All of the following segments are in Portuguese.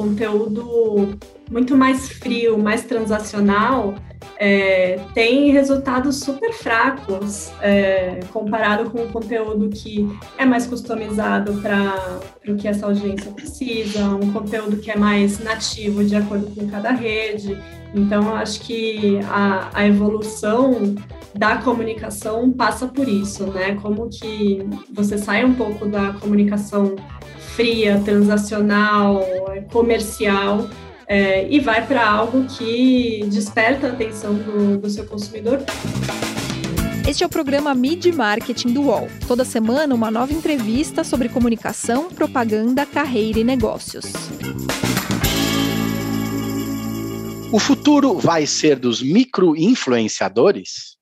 conteúdo muito mais frio, mais transacional, é, tem resultados super fracos é, comparado com o conteúdo que é mais customizado para o que essa audiência precisa, um conteúdo que é mais nativo de acordo com cada rede. Então, acho que a, a evolução da comunicação passa por isso, né? Como que você sai um pouco da comunicação fria, transacional, comercial, é, e vai para algo que desperta a atenção do, do seu consumidor. Este é o programa Mid Marketing do UOL. Toda semana, uma nova entrevista sobre comunicação, propaganda, carreira e negócios. O futuro vai ser dos micro-influenciadores?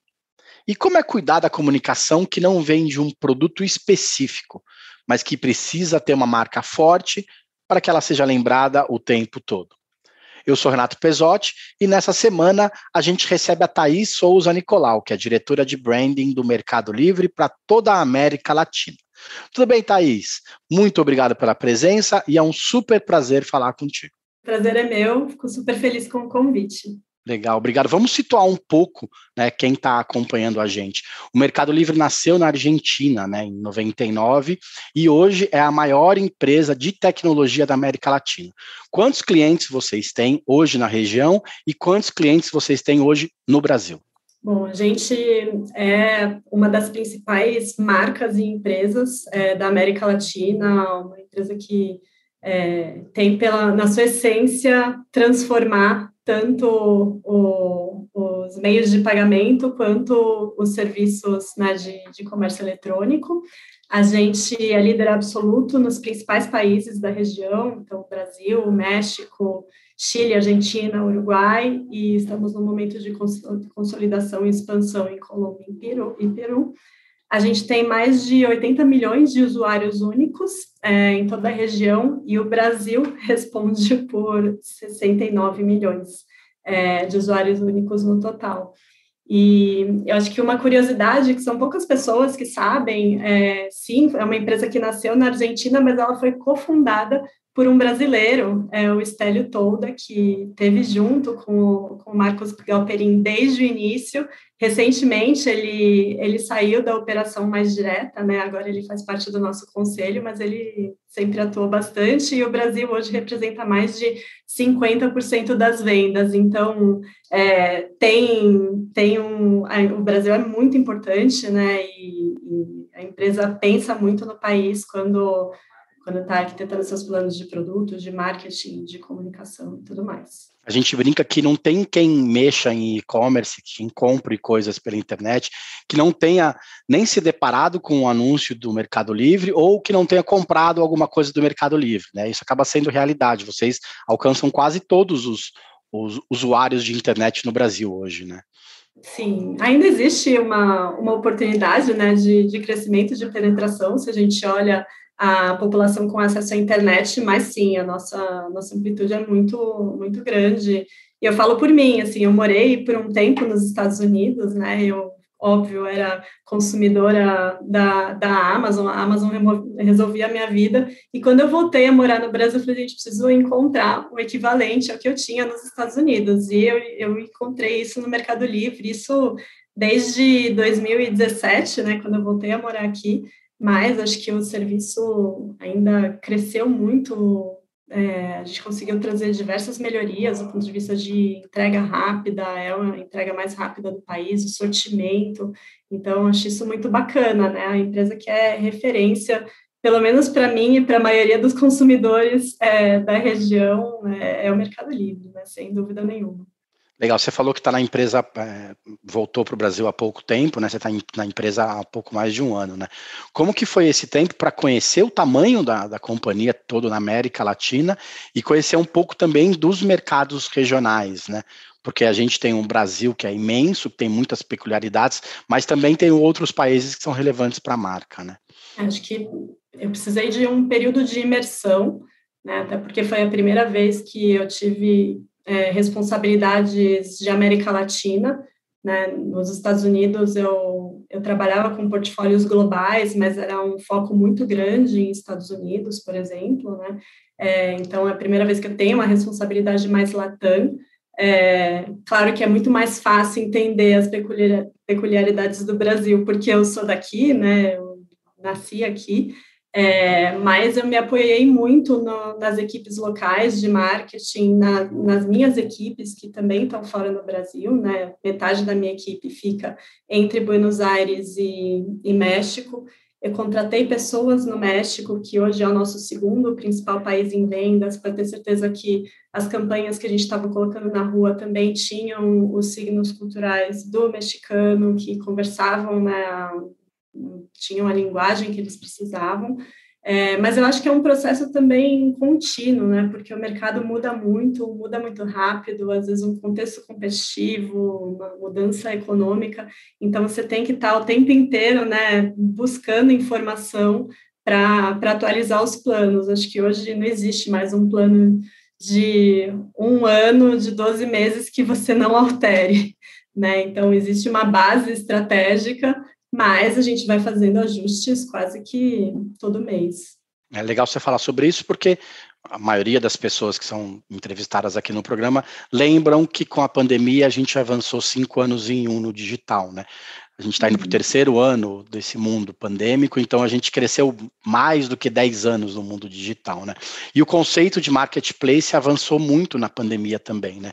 E como é cuidar da comunicação que não vem de um produto específico, mas que precisa ter uma marca forte para que ela seja lembrada o tempo todo? Eu sou Renato Pesotti e nessa semana a gente recebe a Thaís Souza Nicolau, que é diretora de branding do Mercado Livre para toda a América Latina. Tudo bem, Thaís? Muito obrigado pela presença e é um super prazer falar contigo. Prazer é meu, fico super feliz com o convite. Legal, obrigado. Vamos situar um pouco, né, quem está acompanhando a gente. O Mercado Livre nasceu na Argentina, né, em 99, e hoje é a maior empresa de tecnologia da América Latina. Quantos clientes vocês têm hoje na região e quantos clientes vocês têm hoje no Brasil? Bom, a gente é uma das principais marcas e empresas é, da América Latina, uma empresa que é, tem pela, na sua essência transformar tanto o, os meios de pagamento quanto os serviços né, de, de comércio eletrônico. A gente é líder absoluto nos principais países da região, então Brasil, México, Chile, Argentina, Uruguai, e estamos no momento de consolidação e expansão em Colômbia e Peru. A gente tem mais de 80 milhões de usuários únicos é, em toda a região e o Brasil responde por 69 milhões é, de usuários únicos no total. E eu acho que uma curiosidade, que são poucas pessoas que sabem, é, sim, é uma empresa que nasceu na Argentina, mas ela foi cofundada por um brasileiro, é, o Estélio Tolda, que teve junto com o, com o Marcos Galperin desde o início. Recentemente, ele, ele saiu da operação mais direta, né? agora ele faz parte do nosso conselho, mas ele sempre atuou bastante, e o Brasil hoje representa mais de 50% das vendas. Então, é, tem, tem um... O Brasil é muito importante, né? e, e a empresa pensa muito no país quando quando está arquitetando seus planos de produto, de marketing, de comunicação e tudo mais. A gente brinca que não tem quem mexa em e-commerce, quem compre coisas pela internet, que não tenha nem se deparado com um anúncio do Mercado Livre ou que não tenha comprado alguma coisa do Mercado Livre. Né? Isso acaba sendo realidade. Vocês alcançam quase todos os, os usuários de internet no Brasil hoje, né? Sim, ainda existe uma, uma oportunidade né, de, de crescimento, de penetração, se a gente olha a população com acesso à internet, mas sim, a nossa, nossa amplitude é muito, muito grande. E eu falo por mim, assim, eu morei por um tempo nos Estados Unidos, né, eu, óbvio, era consumidora da, da Amazon, a Amazon resolvia a minha vida, e quando eu voltei a morar no Brasil, eu falei, gente, preciso encontrar o equivalente ao que eu tinha nos Estados Unidos, e eu, eu encontrei isso no Mercado Livre, isso desde 2017, né, quando eu voltei a morar aqui, mas acho que o serviço ainda cresceu muito. É, a gente conseguiu trazer diversas melhorias do ponto de vista de entrega rápida, é uma entrega mais rápida do país, o sortimento. Então, acho isso muito bacana, né? A empresa que é referência, pelo menos para mim e para a maioria dos consumidores é, da região, é, é o Mercado Livre, né? sem dúvida nenhuma. Legal, você falou que está na empresa, é, voltou para o Brasil há pouco tempo, né? Você está na empresa há pouco mais de um ano, né? Como que foi esse tempo para conhecer o tamanho da, da companhia todo na América Latina e conhecer um pouco também dos mercados regionais, né? Porque a gente tem um Brasil que é imenso, tem muitas peculiaridades, mas também tem outros países que são relevantes para a marca, né? Acho que eu precisei de um período de imersão, né? Até porque foi a primeira vez que eu tive é, responsabilidades de América Latina. Né? Nos Estados Unidos, eu, eu trabalhava com portfólios globais, mas era um foco muito grande em Estados Unidos, por exemplo, né? É, então, é a primeira vez que eu tenho uma responsabilidade mais latam. É, claro que é muito mais fácil entender as peculiaridades do Brasil, porque eu sou daqui, né? Eu nasci aqui, é, mas eu me apoiei muito no, nas equipes locais de marketing, na, nas minhas equipes que também estão fora no Brasil, né? Metade da minha equipe fica entre Buenos Aires e, e México. Eu contratei pessoas no México, que hoje é o nosso segundo principal país em vendas, para ter certeza que as campanhas que a gente estava colocando na rua também tinham os signos culturais do mexicano, que conversavam na, tinham a linguagem que eles precisavam. É, mas eu acho que é um processo também contínuo, né? Porque o mercado muda muito, muda muito rápido, às vezes um contexto competitivo, uma mudança econômica. Então você tem que estar o tempo inteiro, né, buscando informação para atualizar os planos. Acho que hoje não existe mais um plano de um ano, de 12 meses que você não altere. Né? Então, existe uma base estratégica mas a gente vai fazendo ajustes quase que todo mês. É legal você falar sobre isso, porque a maioria das pessoas que são entrevistadas aqui no programa lembram que com a pandemia a gente avançou cinco anos em um no digital, né? A gente está indo para o uhum. terceiro ano desse mundo pandêmico, então a gente cresceu mais do que 10 anos no mundo digital, né? E o conceito de marketplace avançou muito na pandemia também, né?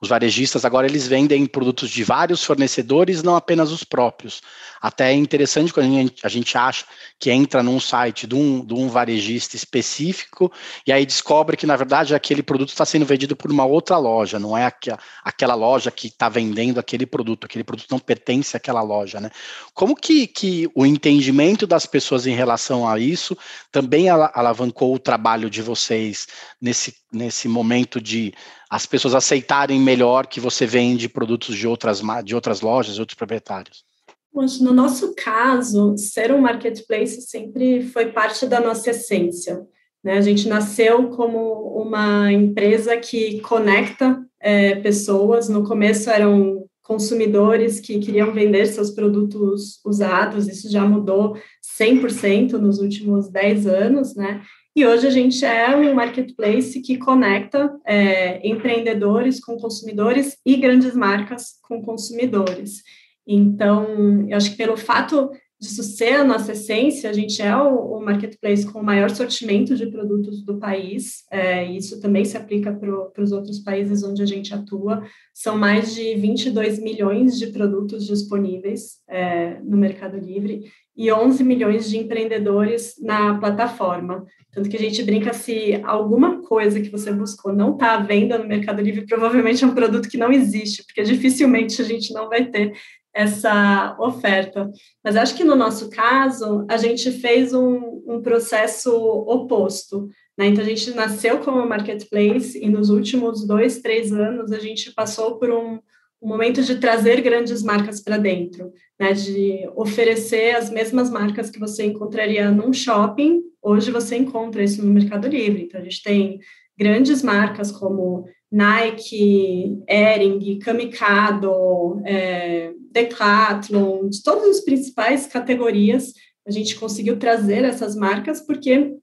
Os varejistas agora eles vendem produtos de vários fornecedores, não apenas os próprios. Até é interessante quando a gente, acha que entra num site de um, de um varejista específico e aí descobre que, na verdade, aquele produto está sendo vendido por uma outra loja, não é aqua, aquela loja que está vendendo aquele produto, aquele produto não pertence àquela loja. Né? Como que, que o entendimento das pessoas em relação a isso também alavancou o trabalho de vocês nesse, nesse momento de as pessoas aceitarem melhor que você vende produtos de outras, de outras lojas, outros proprietários? No nosso caso, ser um marketplace sempre foi parte da nossa essência. Né? A gente nasceu como uma empresa que conecta é, pessoas. No começo eram consumidores que queriam vender seus produtos usados, isso já mudou 100% nos últimos 10 anos, né? E hoje a gente é um marketplace que conecta é, empreendedores com consumidores e grandes marcas com consumidores. Então, eu acho que pelo fato disso ser a nossa essência, a gente é o, o marketplace com o maior sortimento de produtos do país, é, isso também se aplica para os outros países onde a gente atua. São mais de 22 milhões de produtos disponíveis é, no Mercado Livre e 11 milhões de empreendedores na plataforma. Tanto que a gente brinca se alguma coisa que você buscou não está à venda no Mercado Livre, provavelmente é um produto que não existe, porque dificilmente a gente não vai ter essa oferta. Mas acho que no nosso caso, a gente fez um, um processo oposto. Né? Então, a gente nasceu como marketplace e nos últimos dois, três anos, a gente passou por um, um momento de trazer grandes marcas para dentro, né? de oferecer as mesmas marcas que você encontraria num shopping, hoje você encontra isso no Mercado Livre. Então, a gente tem grandes marcas como Nike, Ering, Kamikado, é, Decathlon, de todas as principais categorias, a gente conseguiu trazer essas marcas porque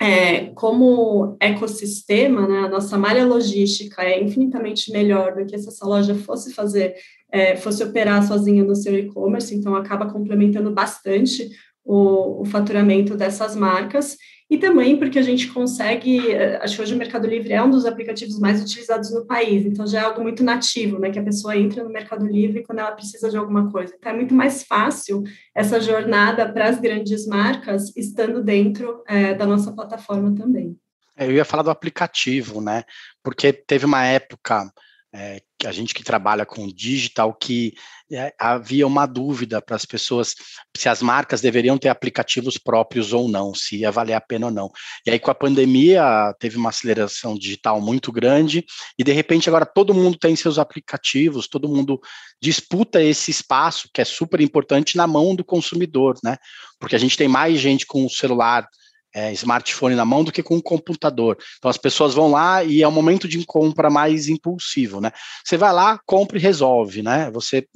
é, como ecossistema, né, a nossa malha logística é infinitamente melhor do que se essa loja fosse fazer, é, fosse operar sozinha no seu e-commerce, então acaba complementando bastante o, o faturamento dessas marcas e também porque a gente consegue, eh, acho que hoje o Mercado Livre é um dos aplicativos mais utilizados no país, então já é algo muito nativo, né, que a pessoa entra no Mercado Livre quando ela precisa de alguma coisa. Então é muito mais fácil essa jornada para as grandes marcas estando dentro é, da nossa plataforma também. É, eu ia falar do aplicativo, né, porque teve uma época é, a gente que trabalha com digital, que é, havia uma dúvida para as pessoas se as marcas deveriam ter aplicativos próprios ou não, se ia valer a pena ou não. E aí, com a pandemia, teve uma aceleração digital muito grande, e de repente agora todo mundo tem seus aplicativos, todo mundo disputa esse espaço, que é super importante, na mão do consumidor, né? Porque a gente tem mais gente com o celular é, smartphone na mão do que com um computador. Então as pessoas vão lá e é um momento de compra mais impulsivo, né? Você vai lá, compra e resolve, né? Você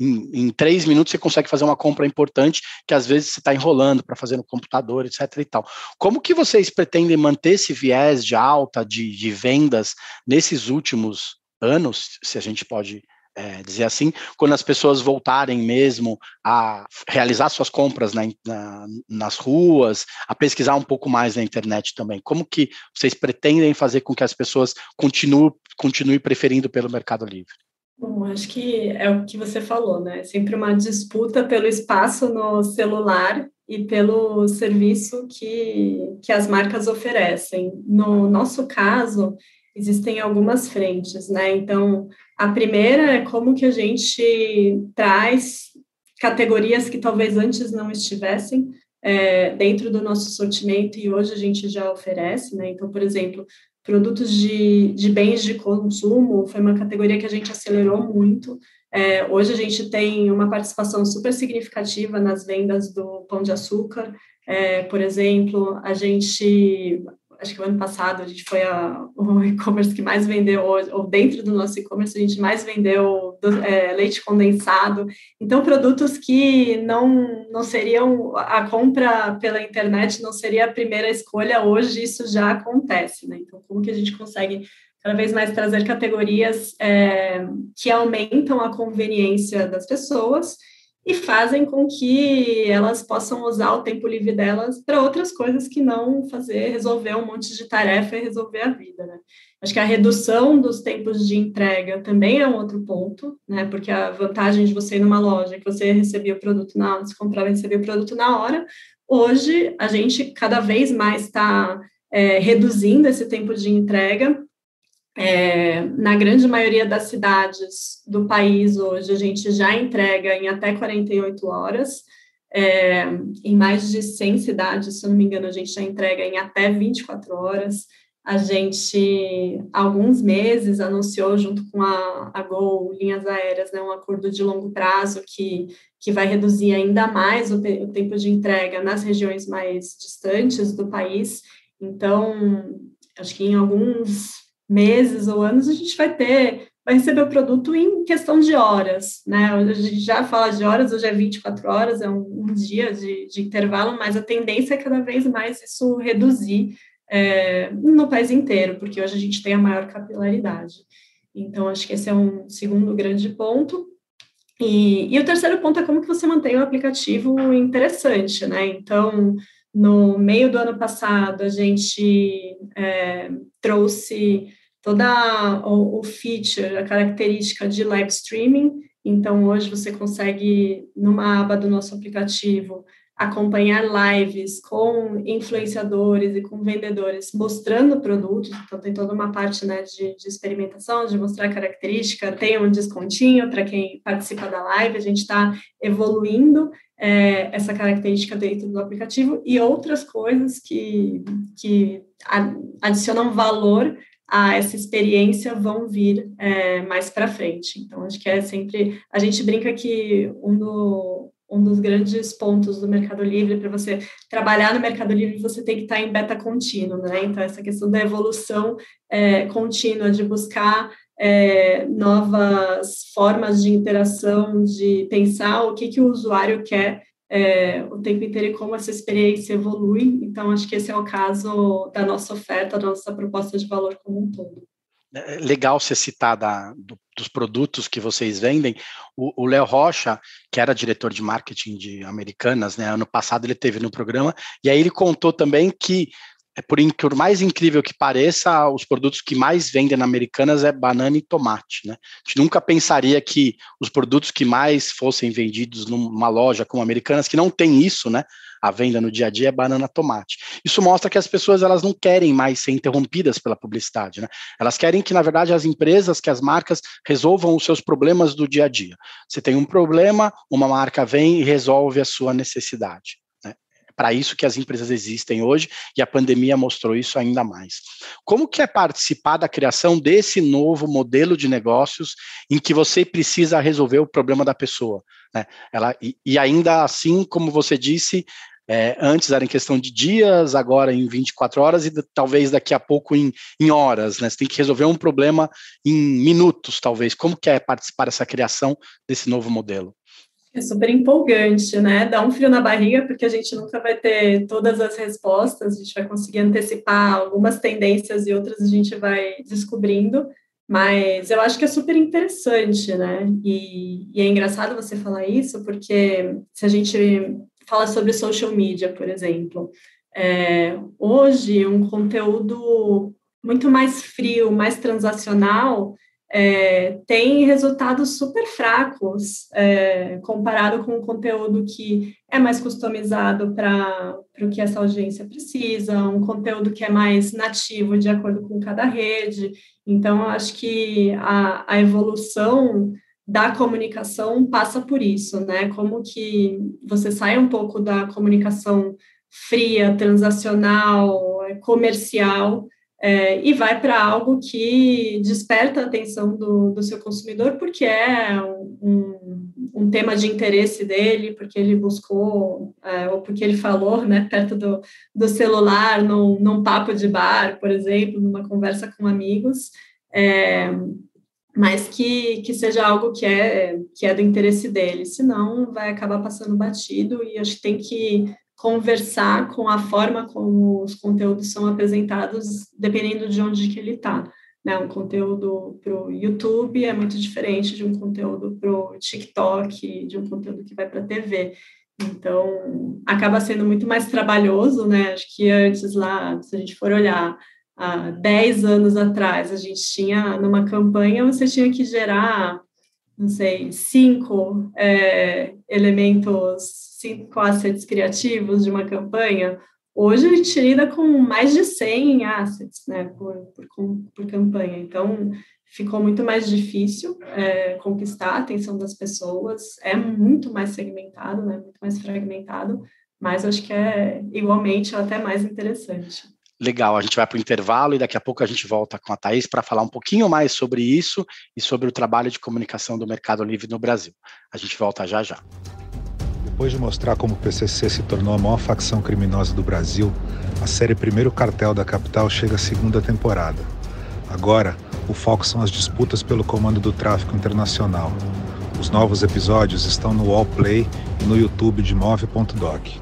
em, em três minutos você consegue fazer uma compra importante que às vezes você está enrolando para fazer no computador, etc. e tal. Como que vocês pretendem manter esse viés de alta de, de vendas nesses últimos anos, se a gente pode é, dizer assim, quando as pessoas voltarem mesmo a realizar suas compras na, na, nas ruas, a pesquisar um pouco mais na internet também. Como que vocês pretendem fazer com que as pessoas continuem, preferindo pelo Mercado Livre? Bom, acho que é o que você falou, né? É sempre uma disputa pelo espaço no celular e pelo serviço que, que as marcas oferecem. No nosso caso, existem algumas frentes, né? Então, a primeira é como que a gente traz categorias que talvez antes não estivessem é, dentro do nosso sortimento e hoje a gente já oferece, né? Então, por exemplo, produtos de, de bens de consumo foi uma categoria que a gente acelerou muito. É, hoje a gente tem uma participação super significativa nas vendas do pão de açúcar. É, por exemplo, a gente acho que o ano passado a gente foi a, o e-commerce que mais vendeu, ou, dentro do nosso e-commerce a gente mais vendeu do, é, leite condensado. Então, produtos que não, não seriam, a compra pela internet não seria a primeira escolha, hoje isso já acontece, né? Então, como que a gente consegue cada vez mais trazer categorias é, que aumentam a conveniência das pessoas e fazem com que elas possam usar o tempo livre delas para outras coisas que não fazer, resolver um monte de tarefa e resolver a vida, né? Acho que a redução dos tempos de entrega também é um outro ponto, né? Porque a vantagem de você ir numa loja que você recebia o produto na hora, você comprava e recebia o produto na hora, hoje a gente cada vez mais está é, reduzindo esse tempo de entrega é, na grande maioria das cidades do país hoje, a gente já entrega em até 48 horas. É, em mais de 100 cidades, se eu não me engano, a gente já entrega em até 24 horas. A gente, há alguns meses, anunciou junto com a, a Gol Linhas Aéreas né, um acordo de longo prazo que, que vai reduzir ainda mais o, o tempo de entrega nas regiões mais distantes do país. Então, acho que em alguns meses ou anos, a gente vai ter, vai receber o produto em questão de horas, né? A gente já fala de horas, hoje é 24 horas, é um, um dia de, de, intervalo, mas a tendência é cada vez mais isso reduzir é, no país inteiro, porque hoje a gente tem a maior capilaridade. Então, acho que esse é um segundo grande ponto. E, e o terceiro ponto é como que você mantém um aplicativo interessante, né? Então, no meio do ano passado, a gente é, trouxe toda o, o feature, a característica de live streaming. Então, hoje você consegue, numa aba do nosso aplicativo, acompanhar lives com influenciadores e com vendedores mostrando produtos, então tem toda uma parte né, de, de experimentação, de mostrar característica, tem um descontinho para quem participa da live, a gente está evoluindo é, essa característica dentro do aplicativo e outras coisas que, que adicionam valor a essa experiência vão vir é, mais para frente. Então, acho que é sempre. A gente brinca que um, do, um dos grandes pontos do Mercado Livre, para você trabalhar no Mercado Livre, você tem que estar em beta contínuo, né? Então, essa questão da evolução é, contínua, de buscar é, novas formas de interação, de pensar o que, que o usuário quer é, o tempo inteiro e como essa experiência evolui. Então, acho que esse é o caso da nossa oferta, da nossa proposta de valor como um todo. É, é legal você citar da, do, dos produtos que vocês vendem. O Léo Rocha, que era diretor de marketing de Americanas, né, ano passado ele teve no programa, e aí ele contou também que é por, por, mais incrível que pareça, os produtos que mais vendem na Americanas é banana e tomate, né? A gente nunca pensaria que os produtos que mais fossem vendidos numa loja como Americanas, que não tem isso, né? A venda no dia a dia é banana tomate. Isso mostra que as pessoas elas não querem mais ser interrompidas pela publicidade, né? Elas querem que, na verdade, as empresas, que as marcas resolvam os seus problemas do dia a dia. Você tem um problema, uma marca vem e resolve a sua necessidade para isso que as empresas existem hoje e a pandemia mostrou isso ainda mais. Como que é participar da criação desse novo modelo de negócios em que você precisa resolver o problema da pessoa? Né? Ela, e, e ainda assim, como você disse, É, antes era em questão de dias, agora em 24 horas e talvez daqui a pouco em, em horas, né? Você tem que resolver um problema em minutos, talvez. Como que é participar dessa criação desse novo modelo? É super empolgante, né? Dá um frio na barriga, porque a gente nunca vai ter todas as respostas, a gente vai conseguir antecipar algumas tendências e outras a gente vai descobrindo, mas eu acho que é super interessante, né? E, e é engraçado você falar isso, porque se a gente fala sobre social media, por exemplo, é, hoje um conteúdo muito mais frio, mais transacional, é, tem resultados super fracos é, comparado com o conteúdo que é mais customizado para o que essa audiência precisa, um conteúdo que é mais nativo de acordo com cada rede. Então, acho que a, a evolução da comunicação passa por isso, né? Como que você sai um pouco da comunicação fria, transacional, comercial é, e vai para algo que desperta a atenção do, do seu consumidor, porque é um, um, tema de interesse dele, porque ele buscou, é, ou porque ele falou, né, perto do, do celular, num, num papo de bar, por exemplo, numa conversa com amigos, é, mas que, que seja algo que é, que é do interesse dele, senão vai acabar passando batido, e acho que tem que conversar com a forma como os conteúdos são apresentados, dependendo de onde que ele está. Né? Um conteúdo para o YouTube é muito diferente de um conteúdo para o TikTok, de um conteúdo que vai para a TV. Então, acaba sendo muito mais trabalhoso, né? Acho que antes lá, se a gente for olhar, há 10 anos atrás, a gente tinha, numa campanha, você tinha que gerar, não sei, cinco é, elementos cinco assets criativos de uma campanha, hoje a gente lida com mais de 100 assets né, por, por, por campanha. Então, ficou muito mais difícil é, conquistar a atenção das pessoas, é muito mais segmentado, né, muito mais fragmentado, mas acho que é igualmente até mais interessante. Legal, a gente vai para o intervalo e daqui a pouco a gente volta com a Thaís para falar um pouquinho mais sobre isso e sobre o trabalho de comunicação do Mercado Livre no Brasil. A gente volta já já. Depois de mostrar como o PCC se tornou a maior facção criminosa do Brasil, a série Primeiro Cartel da Capital chega à segunda temporada. Agora, o foco são as disputas pelo comando do tráfico internacional. Os novos episódios estão no Wallplay e no YouTube de Move.doc.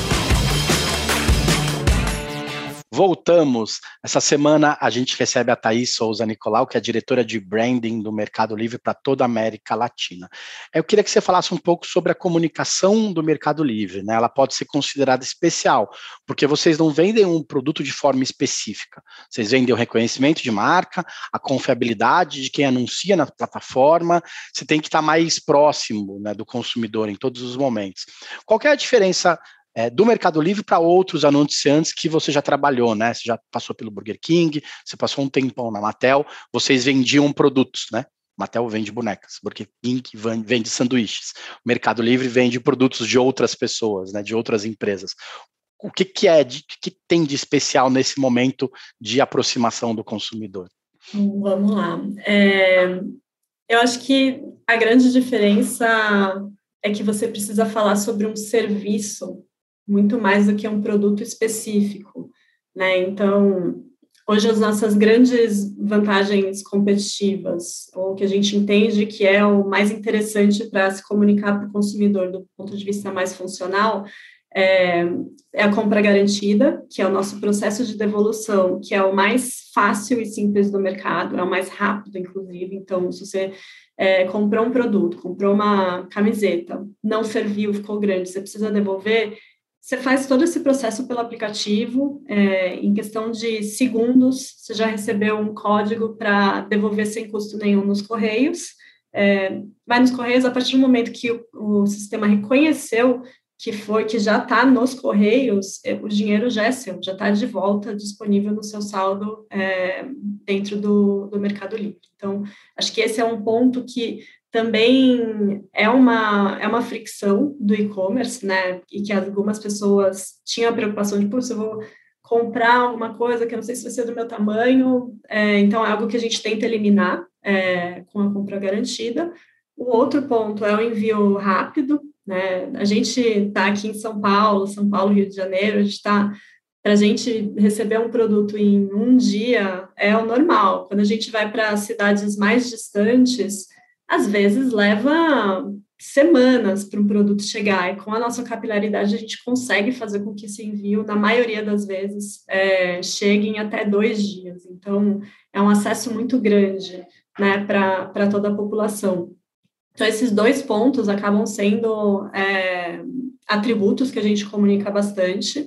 Voltamos. Essa semana a gente recebe a Thaís Souza Nicolau, que é diretora de branding do Mercado Livre para toda a América Latina. Eu queria que você falasse um pouco sobre a comunicação do Mercado Livre. Né? Ela pode ser considerada especial, porque vocês não vendem um produto de forma específica. Vocês vendem o reconhecimento de marca, a confiabilidade de quem anuncia na plataforma. Você tem que estar mais próximo né, do consumidor em todos os momentos. Qual é a diferença é, do Mercado Livre para outros anunciantes que você já trabalhou, né? Você já passou pelo Burger King, você passou um tempão na Mattel, vocês vendiam produtos, né? Mattel vende bonecas, Burger King vende sanduíches, o Mercado Livre vende produtos de outras pessoas, né? De outras empresas. O que, que é, de, que tem de especial nesse momento de aproximação do consumidor? Vamos lá. É, eu acho que a grande diferença é que você precisa falar sobre um serviço muito mais do que um produto específico, né? Então, hoje as nossas grandes vantagens competitivas, ou que a gente entende que é o mais interessante para se comunicar para o consumidor do ponto de vista mais funcional, é, é, a compra garantida, que é o nosso processo de devolução, que é o mais fácil e simples do mercado, é o mais rápido, inclusive. Então, se você é, comprou um produto, comprou uma camiseta, não serviu, ficou grande, você precisa devolver, você faz todo esse processo pelo aplicativo, é, em questão de segundos, você já recebeu um código para devolver sem custo nenhum nos Correios. É, vai nos Correios, a partir do momento que o, o sistema reconheceu que foi que já está nos correios, é, o dinheiro já é seu, já está de volta disponível no seu saldo é, dentro do, do Mercado Livre. Então, acho que esse é um ponto que também é uma, é uma fricção do e-commerce, né? E que algumas pessoas tinham a preocupação de, se eu vou comprar alguma coisa que eu não sei se vai ser do meu tamanho, é, então é algo que a gente tenta eliminar é, com a compra garantida. O outro ponto é o envio rápido, né? A gente está aqui em São Paulo, São Paulo, Rio de Janeiro, a gente está para a gente receber um produto em um dia é o normal. Quando a gente vai para cidades mais distantes, às vezes leva semanas para um produto chegar, e com a nossa capilaridade a gente consegue fazer com que esse envio, na maioria das vezes, é, chegue em até dois dias. Então, é um acesso muito grande né, para toda a população. Então, esses dois pontos acabam sendo é, atributos que a gente comunica bastante,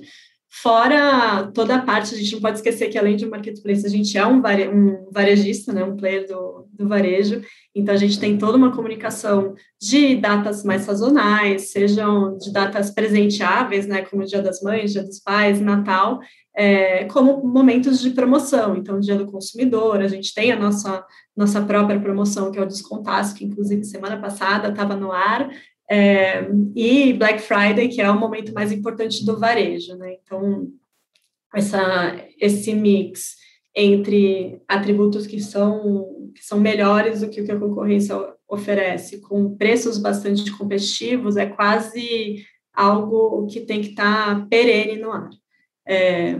fora toda a parte, a gente não pode esquecer que além de um marketplace, a gente é um, vare, um varejista, né, um player do, do varejo, então a gente tem toda uma comunicação de datas mais sazonais, sejam de datas presenteáveis, né, como Dia das Mães, Dia dos Pais, Natal, é, como momentos de promoção, então Dia do Consumidor, a gente tem a nossa nossa própria promoção, que é o Descontaço, que inclusive semana passada estava no ar, é, e Black Friday, que é o momento mais importante do varejo, né? Então, essa, esse mix entre atributos que são, que são melhores do que o que a concorrência oferece, com preços bastante competitivos, é quase algo que tem que estar tá perene no ar. É,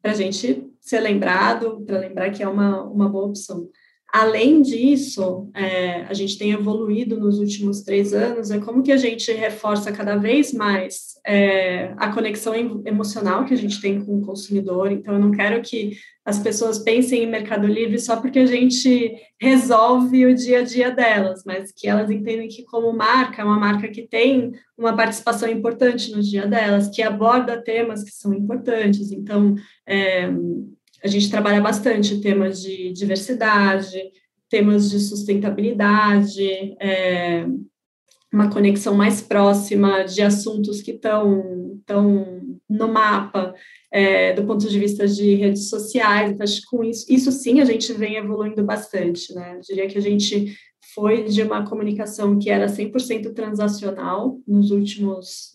para a gente ser lembrado, para lembrar que é uma, uma boa opção. Além disso, é, a gente tem evoluído nos últimos três anos, é como que a gente reforça cada vez mais é, a conexão emocional que a gente tem com o consumidor. Então, eu não quero que as pessoas pensem em Mercado Livre só porque a gente resolve o dia a dia delas, mas que elas entendem que, como marca, é uma marca que tem uma participação importante no dia delas, que aborda temas que são importantes. Então, é, a gente trabalha bastante temas de diversidade, temas de sustentabilidade, é, uma conexão mais próxima de assuntos que estão tão no mapa é, do ponto de vista de redes sociais. Então, acho que com isso, isso sim a gente vem evoluindo bastante, né? Eu diria que a gente foi de uma comunicação que era 100% transacional nos últimos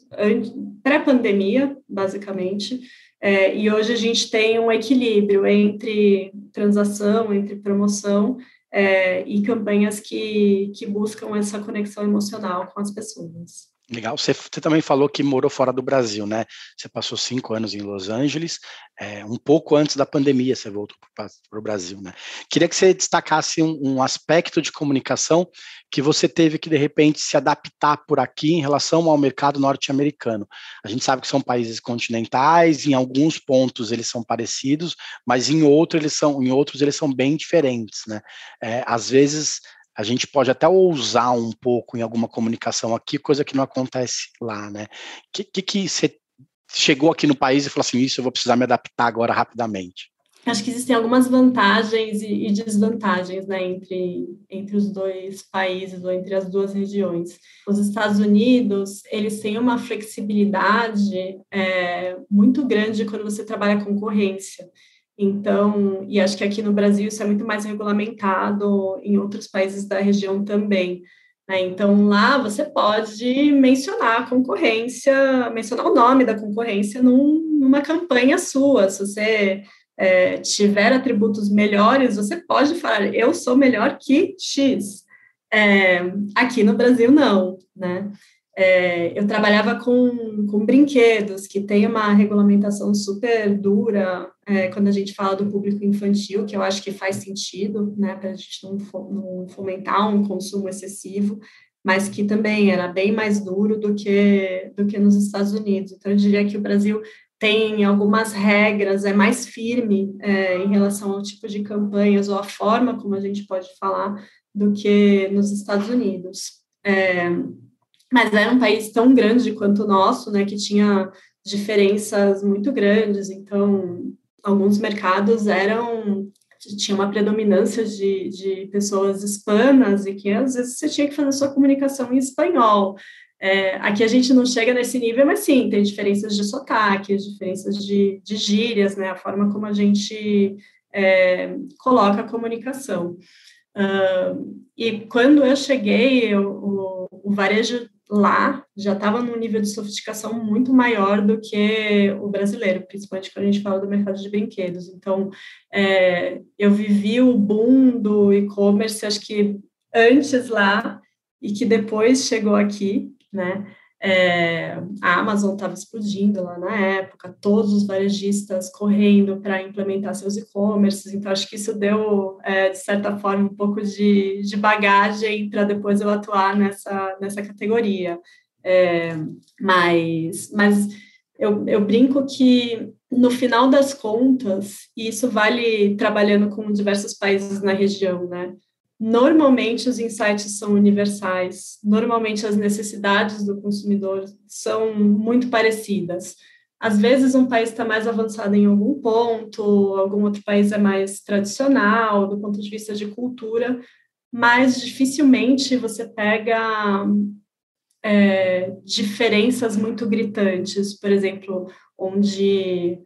pré-pandemia, basicamente, é, e hoje a gente tem um equilíbrio entre transação, entre promoção é, e campanhas que, que buscam essa conexão emocional com as pessoas. Legal. Você, você, também falou que morou fora do Brasil, né? Você passou cinco anos em Los Angeles, é, um pouco antes da pandemia, você voltou para o Brasil, né? Queria que você destacasse um, um, aspecto de comunicação que você teve que, de repente, se adaptar por aqui em relação ao mercado norte-americano. A gente sabe que são países continentais, em alguns pontos eles são parecidos, mas em, outro, eles são, em outros eles são bem diferentes, né? É, às vezes a gente pode até ousar um pouco em alguma comunicação aqui, coisa que não acontece lá, né? O que, que, que você chegou aqui no país e falou assim, isso eu vou precisar me adaptar agora rapidamente? Acho que existem algumas vantagens e, desvantagens né, entre, entre os dois países ou entre as duas regiões. Os Estados Unidos, eles têm uma flexibilidade é, muito grande quando você trabalha concorrência. Então, e acho que aqui no Brasil isso é muito mais regulamentado, em outros países da região também. Né? Então, lá você pode mencionar a concorrência, mencionar o nome da concorrência num, numa campanha sua. Se você é, tiver atributos melhores, você pode falar, eu sou melhor que X. É, aqui no Brasil, não, né? É, eu trabalhava com, com brinquedos, que tem uma regulamentação super dura é, quando a gente fala do público infantil, que eu acho que faz sentido, né, para a gente não, fomentar um consumo excessivo, mas que também era bem mais duro do que, do que nos Estados Unidos. Então, eu diria que o Brasil tem algumas regras, é mais firme é, em relação ao tipo de campanhas ou a forma como a gente pode falar do que nos Estados Unidos. É, mas era um país tão grande quanto o nosso, né, que tinha diferenças muito grandes, então alguns mercados eram tinha uma predominância de, de pessoas hispanas e que às vezes você tinha que fazer sua comunicação em espanhol. É, aqui a gente não chega nesse nível, mas sim, tem diferenças de sotaque, diferenças de, de gírias, né? A forma como a gente é, coloca a comunicação. Uh, e quando eu cheguei, eu, o, o varejo lá já estava num nível de sofisticação muito maior do que o brasileiro, principalmente quando a gente fala do mercado de brinquedos. Então, é, eu vivi o boom do e-commerce, acho que antes lá e que depois chegou aqui, né? É, a Amazon estava explodindo lá na época, todos os varejistas correndo para implementar seus e-commerces, então acho que isso deu, é, de certa forma, um pouco de, de bagagem para depois eu atuar nessa, nessa categoria. É, mas mas eu, eu brinco que, no final das contas, e isso vale trabalhando com diversos países na região, né? Normalmente os insights são universais, normalmente as necessidades do consumidor são muito parecidas. Às vezes um país está mais avançado em algum ponto, algum outro país é mais tradicional do ponto de vista de cultura, mas dificilmente você pega é, diferenças muito gritantes, por exemplo, onde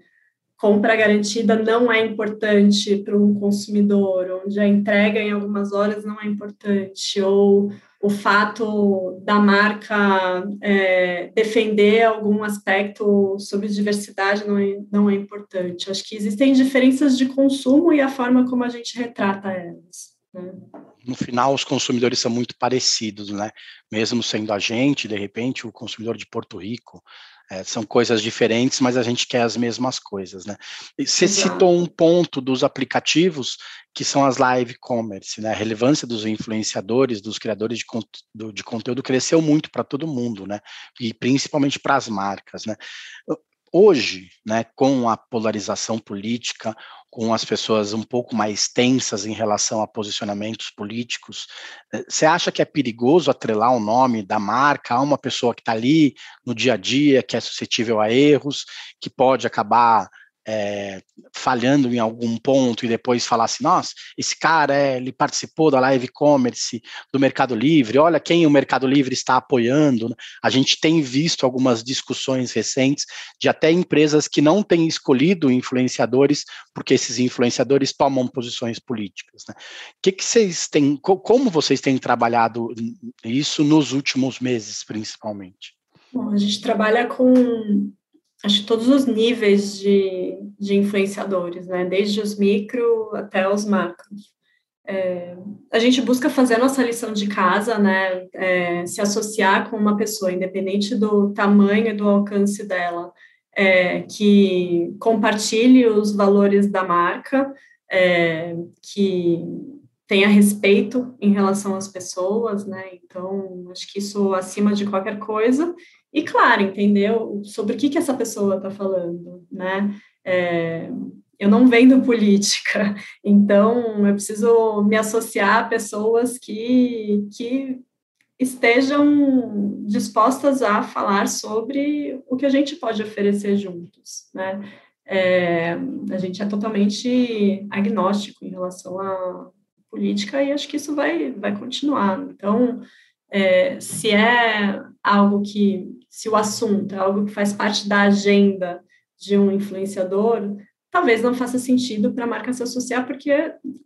compra garantida não é importante para um consumidor, onde a entrega em algumas horas não é importante, ou o fato da marca é, defender algum aspecto sobre diversidade não é, não é importante. Acho que existem diferenças de consumo e a forma como a gente retrata elas. Né? No final, os consumidores são muito parecidos, né? Mesmo sendo a gente, de repente, o consumidor de Porto Rico é, são coisas diferentes, mas a gente quer as mesmas coisas, né? Você citou um ponto dos aplicativos que são as live commerce, né? A relevância dos influenciadores, dos criadores de, conteúdo, de conteúdo cresceu muito para todo mundo, né? E principalmente para as marcas, né? Hoje, né, com a polarização política, com as pessoas um pouco mais tensas em relação a posicionamentos políticos, eh, você acha que é perigoso atrelar o nome da marca a uma pessoa que está ali no dia a dia, que é suscetível a erros, que pode acabar é, falhando em algum ponto e depois falar assim, nossa, esse cara é, ele participou da live commerce do Mercado Livre, olha quem o Mercado Livre está apoiando. Né? A gente tem visto algumas discussões recentes de até empresas que não têm escolhido influenciadores porque esses influenciadores tomam posições políticas. Né? Que que vocês têm, como vocês têm trabalhado isso nos últimos meses, principalmente? Bom, a gente trabalha com acho todos os níveis de, de influenciadores, né? Desde os micro até os macros. É, a gente busca fazer a nossa lição de casa, né? É, se associar com uma pessoa, independente do tamanho e do alcance dela, é, que compartilhe os valores da marca, é, que tenha respeito em relação às pessoas, né? Então, acho que isso acima de qualquer coisa. E, claro, entendeu sobre o que, que essa pessoa está falando, né? É, eu não vendo política, então eu preciso me associar a pessoas que, que estejam dispostas a falar sobre o que a gente pode oferecer juntos, né? É, a gente é totalmente agnóstico em relação à política e acho que isso vai, vai continuar. Então, é, se é algo que, se o assunto é algo que faz parte da agenda de um influenciador, talvez não faça sentido para a marca se associar, porque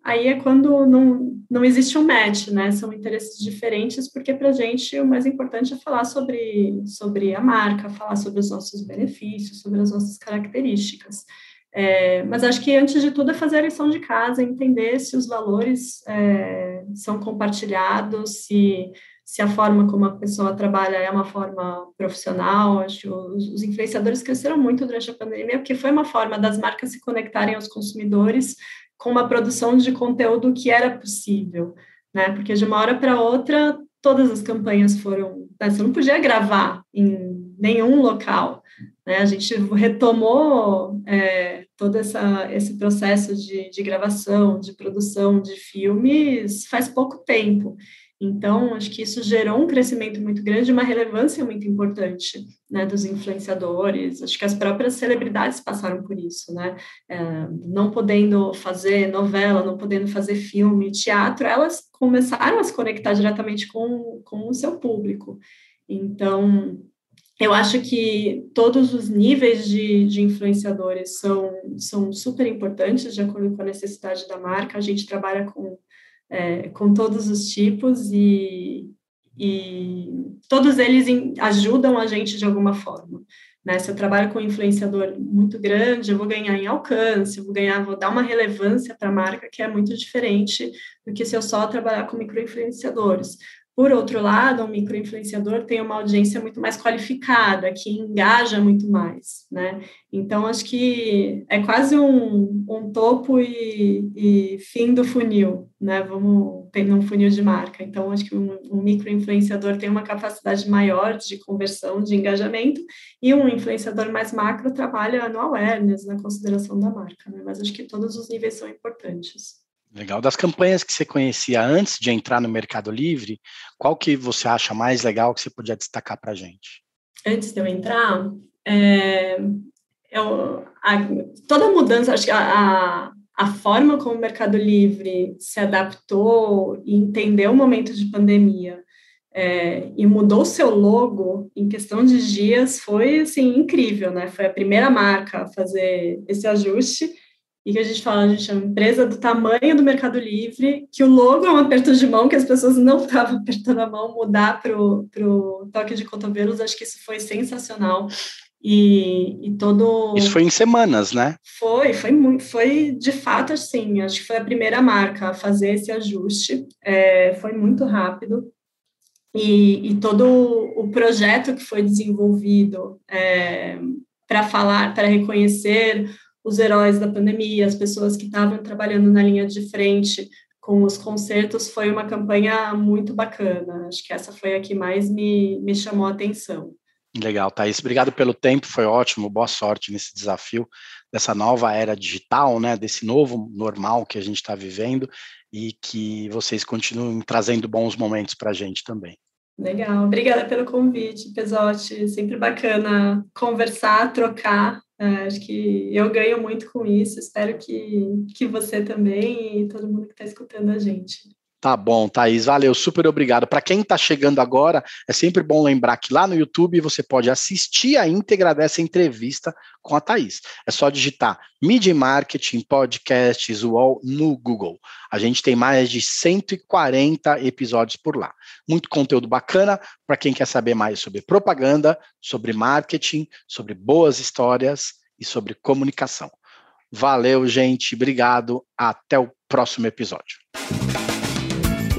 aí é quando não, não existe um match, né? São interesses diferentes, porque para a gente o mais importante é falar sobre, sobre a marca, falar sobre os nossos benefícios, sobre as nossas características. É, mas acho que antes de tudo é fazer a lição de casa, entender se os valores é, são compartilhados, se se a forma como a pessoa trabalha é uma forma profissional. Acho que os, os influenciadores cresceram muito durante a pandemia, porque foi uma forma das marcas se conectarem aos consumidores com uma produção de conteúdo que era possível, né? Porque de uma hora para outra, todas as campanhas foram. Né? Você não podia gravar em nenhum local. Né? A gente retomou é, todo essa, esse processo de, de gravação, de produção de filmes faz pouco tempo. Então, acho que isso gerou um crescimento muito grande, uma relevância muito importante né, dos influenciadores. Acho que as próprias celebridades passaram por isso, né? É, não podendo fazer novela, não podendo fazer filme, teatro, elas começaram a se conectar diretamente com, com o seu público. Então, eu acho que todos os níveis de, de influenciadores são, são super importantes, de acordo com a necessidade da marca. A gente trabalha com, é, com todos os tipos e, e todos eles ajudam a gente de alguma forma. Né? Se eu trabalho com um influenciador muito grande, eu vou ganhar em alcance, eu vou ganhar, vou dar uma relevância para a marca que é muito diferente do que se eu só trabalhar com microinfluenciadores. Por outro lado, um microinfluenciador tem uma audiência muito mais qualificada, que engaja muito mais, né? Então, acho que é quase um, um topo e, e, fim do funil, né? Vamos ter um funil de marca. Então, acho que um, um microinfluenciador tem uma capacidade maior de conversão, de engajamento, e um influenciador mais macro trabalha no awareness, na consideração da marca, né? Mas acho que todos os níveis são importantes. Legal. Das campanhas que você conhecia antes de entrar no Mercado Livre, qual que você acha mais legal que você podia destacar para a gente? Antes de eu entrar, é, eu, a, toda mudança, acho que a, a, a, forma como o Mercado Livre se adaptou e entendeu o momento de pandemia é, e mudou seu logo em questão de dias foi assim incrível, né? Foi a primeira marca a fazer esse ajuste e que a gente fala, a gente é uma empresa do tamanho do Mercado Livre, que o logo é um aperto de mão, que as pessoas não estavam apertando a mão, mudar para o toque de cotovelos, acho que isso foi sensacional. E, e, todo. Isso foi em semanas, né? Foi, foi muito, foi de fato assim. Acho que foi a primeira marca a fazer esse ajuste. É, foi muito rápido. E, e, todo o projeto que foi desenvolvido é, para falar, para reconhecer os heróis da pandemia, as pessoas que estavam trabalhando na linha de frente com os concertos, foi uma campanha muito bacana. Acho que essa foi a que mais me, me chamou a atenção. Legal, Thaís. Obrigado pelo tempo, foi ótimo. Boa sorte nesse desafio dessa nova era digital, né? Desse novo normal que a gente está vivendo e que vocês continuem trazendo bons momentos para a gente também. Legal, obrigada pelo convite, Pesote. Sempre bacana conversar, trocar acho que eu ganho muito com isso, espero que, que você também e todo mundo que está escutando a gente. Tá bom, Thaís, valeu, super obrigado. Para quem está chegando agora, é sempre bom lembrar que lá no YouTube você pode assistir a íntegra dessa entrevista com a Thaís. É só digitar Media Marketing Podcasts UOL no Google. A gente tem mais de 140 episódios por lá. Muito conteúdo bacana para quem quer saber mais sobre propaganda, sobre marketing, sobre boas histórias e sobre comunicação. Valeu, gente. Obrigado. Até o próximo episódio.